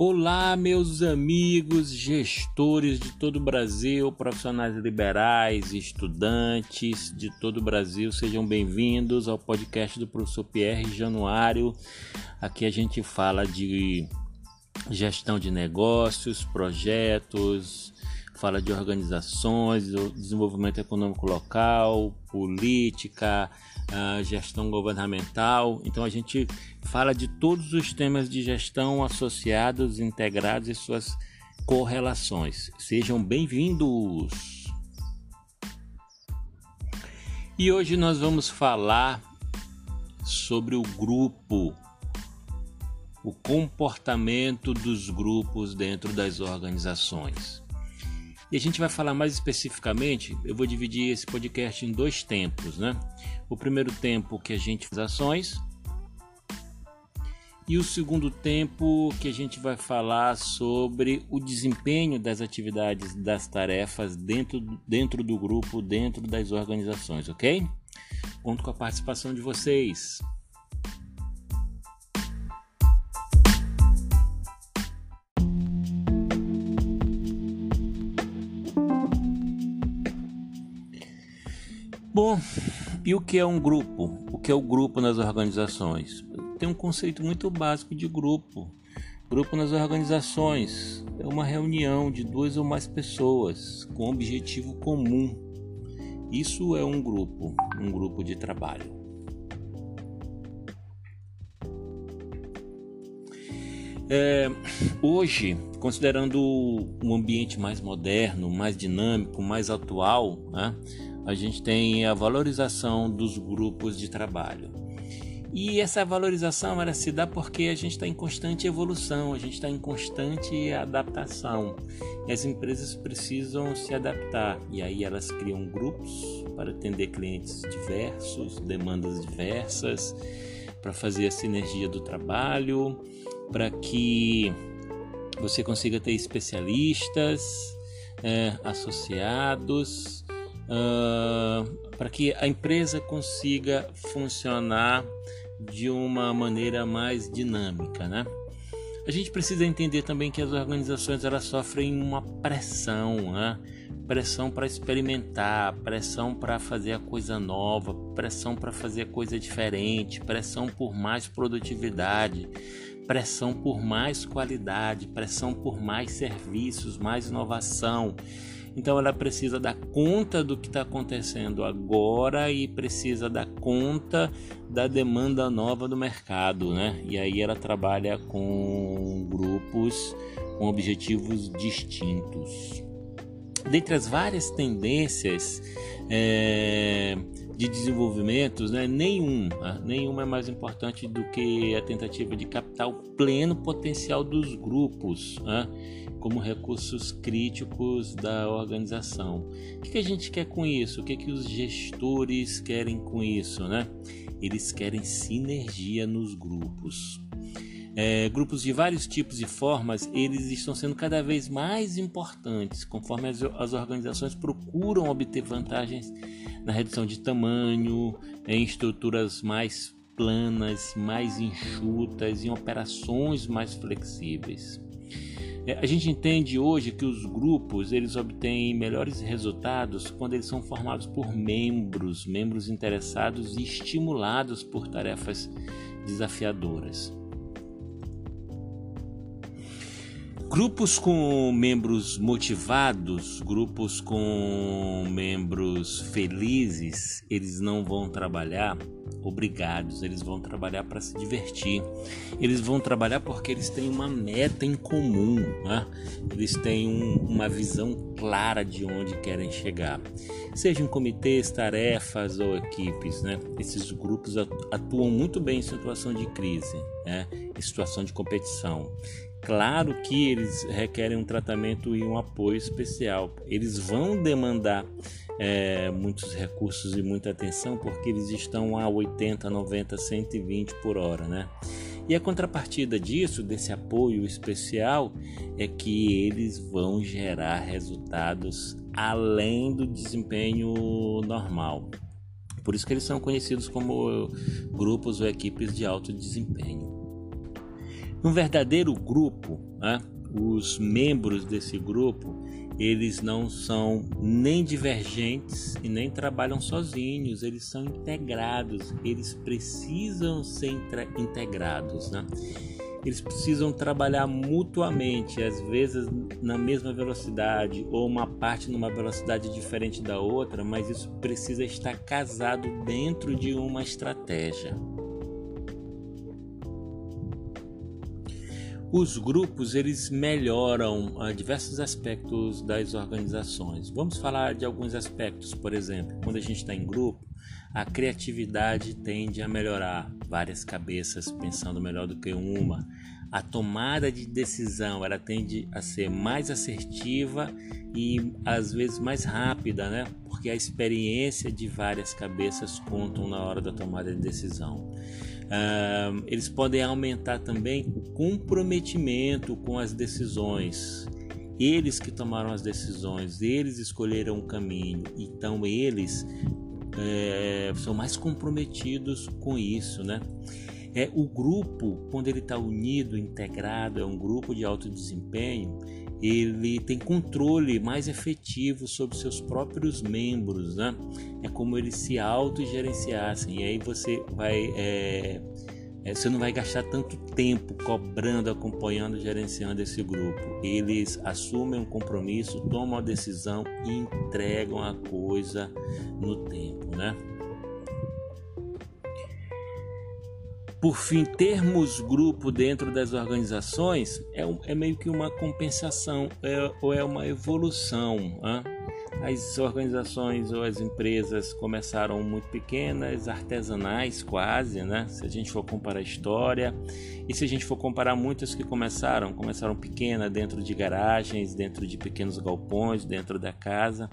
Olá, meus amigos, gestores de todo o Brasil, profissionais liberais, estudantes de todo o Brasil, sejam bem-vindos ao podcast do professor Pierre Januário. Aqui a gente fala de gestão de negócios, projetos, fala de organizações, desenvolvimento econômico local, política, uh, gestão governamental. Então a gente fala de todos os temas de gestão associados, integrados e suas correlações. Sejam bem-vindos! E hoje nós vamos falar sobre o grupo, o comportamento dos grupos dentro das organizações. E a gente vai falar mais especificamente, eu vou dividir esse podcast em dois tempos, né? O primeiro tempo que a gente faz ações e o segundo tempo que a gente vai falar sobre o desempenho das atividades, das tarefas dentro, dentro do grupo, dentro das organizações, ok? Conto com a participação de vocês. Bom, e o que é um grupo? O que é o grupo nas organizações? Tem um conceito muito básico de grupo. Grupo nas organizações é uma reunião de duas ou mais pessoas com objetivo comum. Isso é um grupo, um grupo de trabalho. É, hoje, considerando um ambiente mais moderno, mais dinâmico, mais atual, né, a gente tem a valorização dos grupos de trabalho. E essa valorização ela se dá porque a gente está em constante evolução, a gente está em constante adaptação. E as empresas precisam se adaptar. E aí elas criam grupos para atender clientes diversos, demandas diversas, para fazer a sinergia do trabalho, para que você consiga ter especialistas, é, associados uh, para que a empresa consiga funcionar de uma maneira mais dinâmica, né? A gente precisa entender também que as organizações elas sofrem uma pressão, né? Pressão para experimentar, pressão para fazer a coisa nova, pressão para fazer a coisa diferente, pressão por mais produtividade, pressão por mais qualidade, pressão por mais serviços, mais inovação. Então ela precisa dar conta do que está acontecendo agora e precisa dar conta da demanda nova do mercado, né? E aí ela trabalha com grupos com objetivos distintos. Dentre as várias tendências é, de desenvolvimento, né, nenhum, né, nenhuma é mais importante do que a tentativa de captar o pleno potencial dos grupos. Né? como recursos críticos da organização. O que, a gente quer com isso? O que, que os gestores querem com isso? Né? Eles querem sinergia nos grupos. É, grupos de vários tipos e formas, eles estão sendo cada vez mais importantes conforme as, as organizações procuram obter vantagens na redução de tamanho, em estruturas mais planas, mais enxutas, em operações mais flexíveis. É, a gente entende hoje que os grupos eles obtêm melhores resultados quando eles são formados por membros, membros interessados e estimulados por tarefas desafiadoras. Grupos com membros motivados, grupos com membros felizes, eles não vão trabalhar obrigados, eles vão trabalhar para se divertir. Eles vão trabalhar porque eles têm uma meta em comum, né? eles têm um, uma visão clara de onde querem chegar. Sejam comitês, tarefas ou equipes, né? esses grupos atuam muito bem em situação de crise, né? em situação de competição. Claro que eles requerem um tratamento e um apoio especial. Eles vão demandar é, muitos recursos e muita atenção porque eles estão a 80, 90, 120 por hora, né? E a contrapartida disso, desse apoio especial, é que eles vão gerar resultados além do desempenho normal. Por isso que eles são conhecidos como grupos ou equipes de alto desempenho. Um verdadeiro grupo, né? os membros desse grupo, eles não são nem divergentes e nem trabalham sozinhos, eles são integrados, eles precisam ser integrados, né? Eles precisam trabalhar mutuamente, às vezes na mesma velocidade ou uma parte numa velocidade diferente da outra, mas isso precisa estar casado dentro de uma estratégia. Os grupos eles melhoram uh, diversos aspectos das organizações. Vamos falar de alguns aspectos, por exemplo, quando a gente está em grupo, a criatividade tende a melhorar, várias cabeças pensando melhor do que uma. A tomada de decisão ela tende a ser mais assertiva e às vezes mais rápida, né? Porque a experiência de várias cabeças contam na hora da tomada de decisão. Uh, eles podem aumentar também o comprometimento com as decisões. Eles que tomaram as decisões, eles escolheram o caminho, então eles é, são mais comprometidos com isso, né? É o grupo, quando ele está unido, integrado, é um grupo de alto desempenho, ele tem controle mais efetivo sobre seus próprios membros, né? É como eles se autogerenciassem. E aí você vai. É, é, você não vai gastar tanto tempo cobrando, acompanhando, gerenciando esse grupo. Eles assumem um compromisso, tomam a decisão e entregam a coisa no tempo, né? Por fim, termos grupo dentro das organizações é, um, é meio que uma compensação é, ou é uma evolução. Né? As organizações ou as empresas começaram muito pequenas, artesanais quase, né? Se a gente for comparar a história, e se a gente for comparar muitas que começaram, começaram pequenas dentro de garagens, dentro de pequenos galpões, dentro da casa,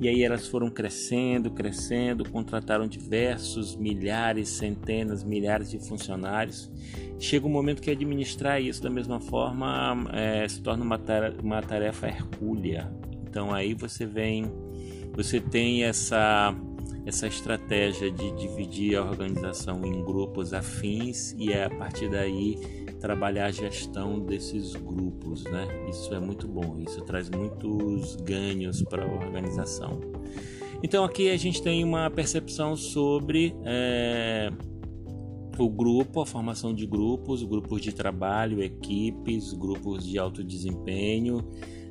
e aí elas foram crescendo, crescendo, contrataram diversos milhares, centenas, milhares de funcionários. Chega um momento que administrar isso da mesma forma é, se torna uma tarefa hercúlea então aí você vem, você tem essa essa estratégia de dividir a organização em grupos afins e é a partir daí trabalhar a gestão desses grupos, né? Isso é muito bom, isso traz muitos ganhos para a organização. Então aqui a gente tem uma percepção sobre é, o grupo, a formação de grupos, grupos de trabalho, equipes, grupos de alto desempenho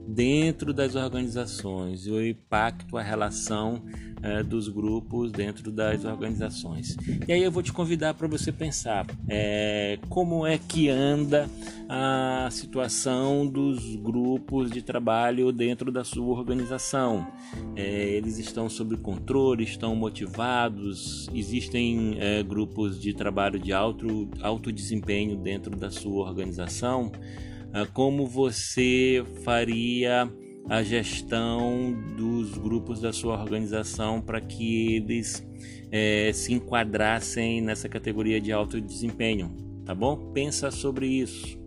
dentro das organizações e o impacto, a relação é, dos grupos dentro das organizações. E aí eu vou te convidar para você pensar é, como é que anda a situação dos grupos de trabalho dentro da sua organização. É, eles estão sob controle, estão motivados, existem grupos de trabalho de alto, alto desempenho dentro da sua organização. Ah, como você faria a gestão dos grupos da sua organização para que eles é, se enquadrassem nessa categoria de alto desempenho, tá bom? Pensa sobre isso.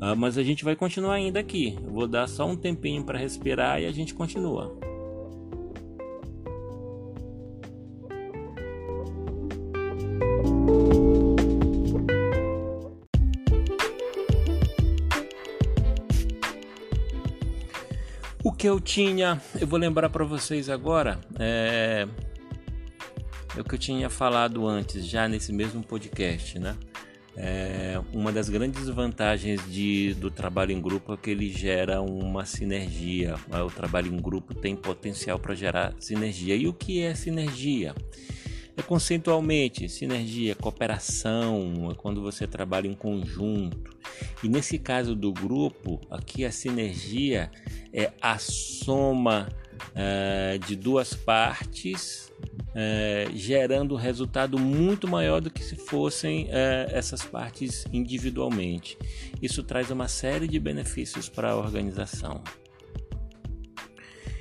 Ah, mas a gente vai continuar ainda aqui. Eu vou dar só um tempinho para respirar e a gente continua. Eu tinha, eu vou lembrar para vocês agora, é, é, o que eu tinha falado antes, já nesse mesmo podcast, né? É, uma das grandes vantagens de, do trabalho em grupo é que ele gera uma sinergia. Né? O trabalho em grupo tem potencial para gerar sinergia. E o que é sinergia? É conceitualmente sinergia, cooperação, é quando você trabalha em conjunto. E nesse caso do grupo, aqui a sinergia é a soma é, de duas partes, é, gerando um resultado muito maior do que se fossem é, essas partes individualmente. Isso traz uma série de benefícios para a organização.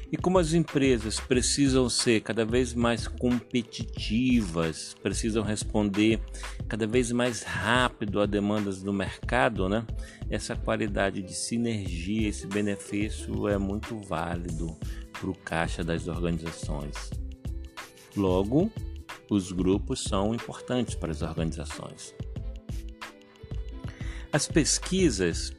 E como as empresas precisam ser cada vez mais competitivas, precisam responder cada vez mais rápido a demandas do mercado, né? Essa qualidade de sinergia, esse benefício é muito válido para o caixa das organizações. Logo, os grupos são importantes para as organizações. As pesquisas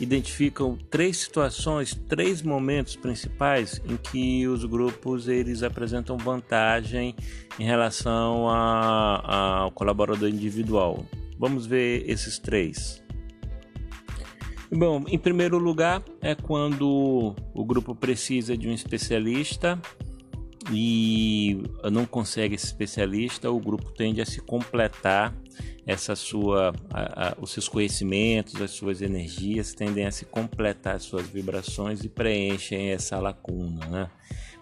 identificam três situações, três momentos principais em que os grupos eles apresentam vantagem em relação a, ao colaborador individual. Vamos ver esses três. Bom, em primeiro lugar é quando o grupo precisa de um especialista e não consegue esse especialista, o grupo tende a se completar essa sua a, a, os seus conhecimentos, as suas energias tendem a se completar as suas vibrações e preenchem essa lacuna, né?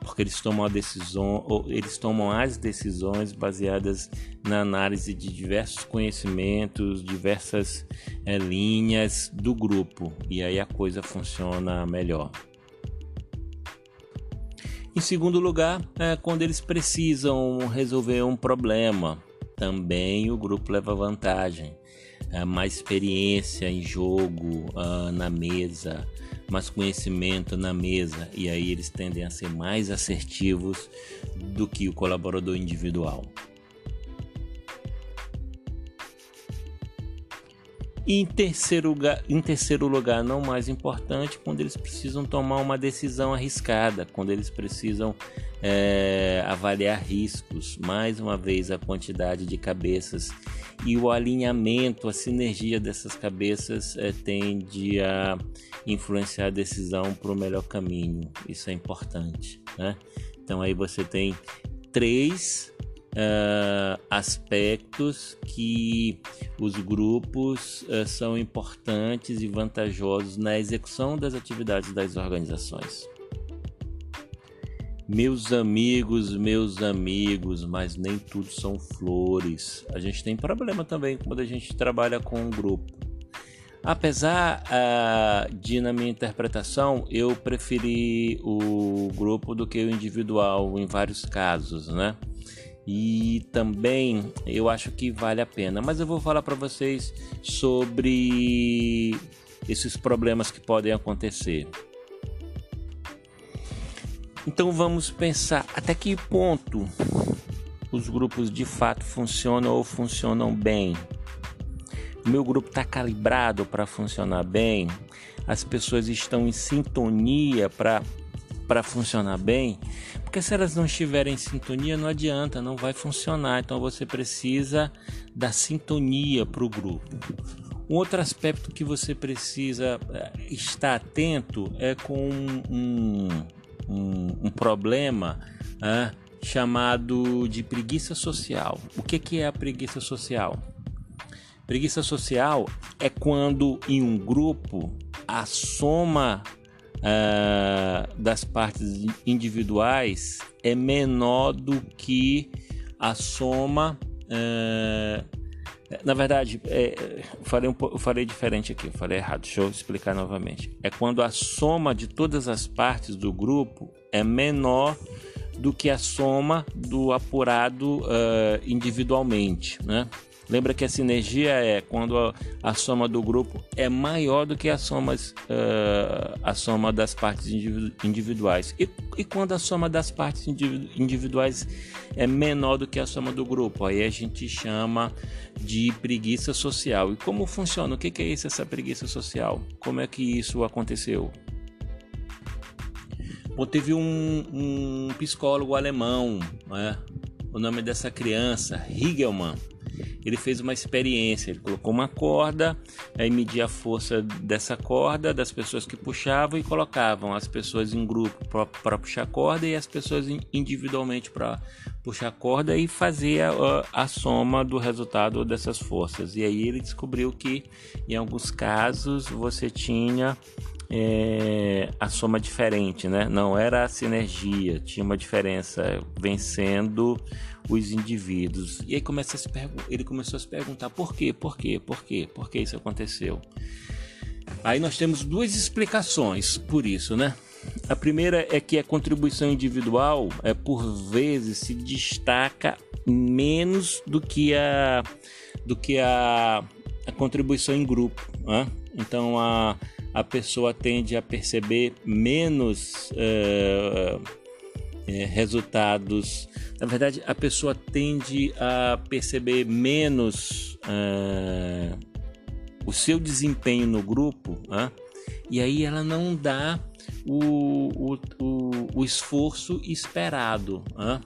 Porque eles tomam a decisão, eles tomam as decisões baseadas na análise de diversos conhecimentos, diversas é, linhas do grupo e aí a coisa funciona melhor. Em segundo lugar, é quando eles precisam resolver um problema, também o grupo leva vantagem. É, mais experiência em jogo uh, na mesa, mais conhecimento na mesa, e aí eles tendem a ser mais assertivos do que o colaborador individual. E em terceiro, lugar, em terceiro lugar, não mais importante, quando eles precisam tomar uma decisão arriscada, quando eles precisam é, avaliar riscos, mais uma vez a quantidade de cabeças e o alinhamento, a sinergia dessas cabeças é, tende a influenciar a decisão para o melhor caminho. Isso é importante. Né? Então aí você tem três uh, aspectos que os grupos uh, são importantes e vantajosos na execução das atividades das organizações. Meus amigos, meus amigos, mas nem tudo são flores. A gente tem problema também quando a gente trabalha com um grupo. Apesar uh, de, na minha interpretação, eu preferi o grupo do que o individual em vários casos, né? E também eu acho que vale a pena. Mas eu vou falar para vocês sobre esses problemas que podem acontecer. Então vamos pensar até que ponto os grupos de fato funcionam ou funcionam bem. O meu grupo está calibrado para funcionar bem, as pessoas estão em sintonia para para funcionar bem, porque se elas não estiverem em sintonia, não adianta, não vai funcionar. Então você precisa da sintonia para o grupo. Um outro aspecto que você precisa eh, estar atento é com um, um, um problema chamado de preguiça social. O que, que é a preguiça social? Preguiça social é quando em um grupo a soma uh, das partes individuais é menor do que a soma. Uh, na verdade, é, eu, falei um, eu falei diferente aqui, eu falei errado, deixa eu explicar novamente. É quando a soma de todas as partes do grupo é menor do que a soma do apurado uh, individualmente, né? Lembra que a sinergia é quando a, a soma do grupo é maior do que a, somas, uh, a soma das partes individuais. E, e, quando a soma das partes individuais é menor do que a soma do grupo, aí a gente chama de preguiça social. E como funciona? O que, que é isso, essa preguiça social? Como é que isso aconteceu? Bom, teve um, um psicólogo alemão, né? o nome dessa criança, Higelmann ele fez uma experiência. Ele colocou uma corda, aí media a força dessa corda, das pessoas que puxavam e colocavam as pessoas em grupo para puxar a corda e as pessoas individualmente para puxar a corda e fazia a, a soma do resultado dessas forças. E aí ele descobriu que em alguns casos você tinha é, a soma diferente, né? Não era a sinergia, tinha uma diferença vencendo os indivíduos. E aí começa ele começou a se perguntar por quê, por quê, por quê, por que isso aconteceu. Aí nós temos duas explicações por isso, né? A primeira é que a contribuição individual é por vezes se destaca menos do que a do que a, a contribuição em grupo, né? Então a a pessoa tende a perceber menos uh, é, resultados. Na verdade, a pessoa tende a perceber menos uh, o seu desempenho no grupo, né? e aí ela não dá o, o, o, o esforço esperado. Né?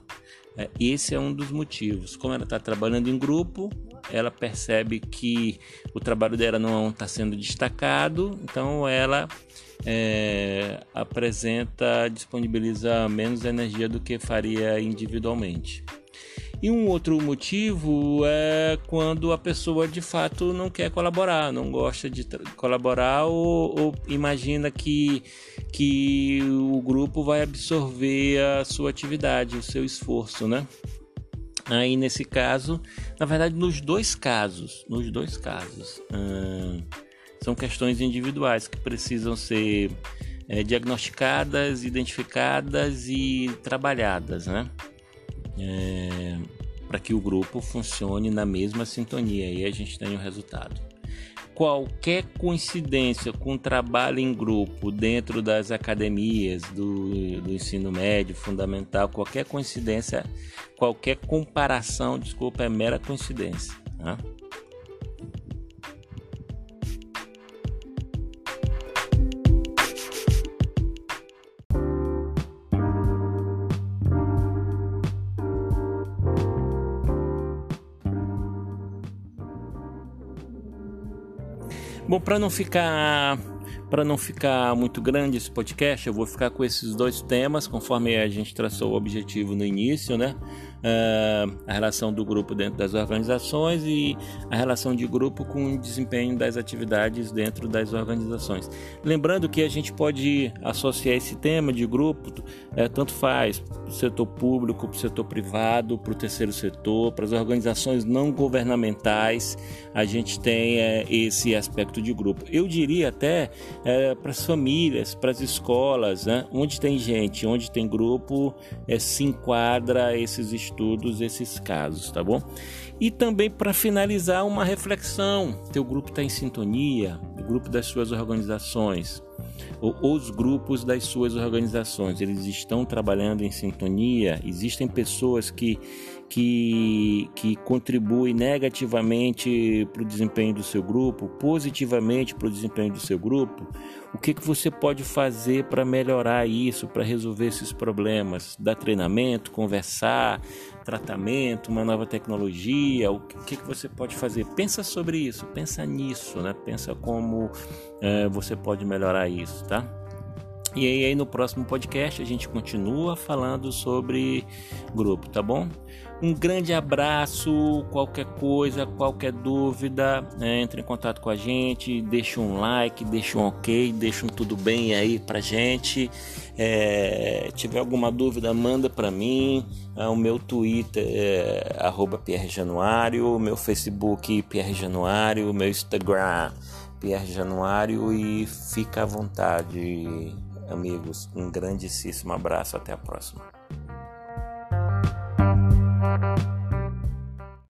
Esse é um dos motivos. Como ela está trabalhando em grupo, ela percebe que o trabalho dela não está sendo destacado, então ela é, apresenta, disponibiliza menos energia do que faria individualmente. E um outro motivo é quando a pessoa de fato não quer colaborar, não gosta de colaborar ou, ou, imagina que, que o grupo vai absorver a sua atividade, o seu esforço, né? Aí nesse caso, na verdade, nos dois casos, nos dois casos, hum, são questões individuais que precisam ser é, diagnosticadas, identificadas e trabalhadas, né? É, para que o grupo funcione na mesma sintonia e a gente tenha o resultado. Qualquer coincidência com trabalho em grupo dentro das academias do, do ensino médio, fundamental, qualquer coincidência, qualquer comparação, desculpa, é mera coincidência. Né? Bom, para não ficar para não ficar muito grande esse podcast, eu vou ficar com esses dois temas, conforme a gente traçou o objetivo no início, né? Uh, a relação do grupo dentro das organizações e a relação de grupo com o desempenho das atividades dentro das organizações. Lembrando que a gente pode associar esse tema de grupo, é, tanto faz para o setor público, para o setor privado, para o terceiro setor, para as organizações não governamentais, a gente tem é, esse aspecto de grupo. Eu diria até é, para as famílias, para as escolas, né? onde tem gente, onde tem grupo, se enquadra esses estudos esses casos, tá bom? E também para finalizar uma reflexão, teu grupo está em sintonia, o grupo das suas organizações, ou os grupos das suas organizações, eles estão trabalhando em sintonia, existem pessoas que que, que contribui negativamente para o desempenho do seu grupo, positivamente para o desempenho do seu grupo, o que, que você pode fazer para melhorar isso, para resolver esses problemas? Dar treinamento, conversar, tratamento, uma nova tecnologia, o que, que você pode fazer? Pensa sobre isso, pensa nisso, né? pensa como é, você pode melhorar isso, tá? E aí, no próximo podcast a gente continua falando sobre grupo, tá bom? Um grande abraço, qualquer coisa, qualquer dúvida, né, entre em contato com a gente, deixa um like, deixa um ok, deixa um tudo bem aí pra gente. É, tiver alguma dúvida, manda para mim. É, o meu Twitter é arroba meu Facebook Pierre Januário, meu Instagram Pierre Januário e fica à vontade, amigos. Um grandíssimo abraço, até a próxima.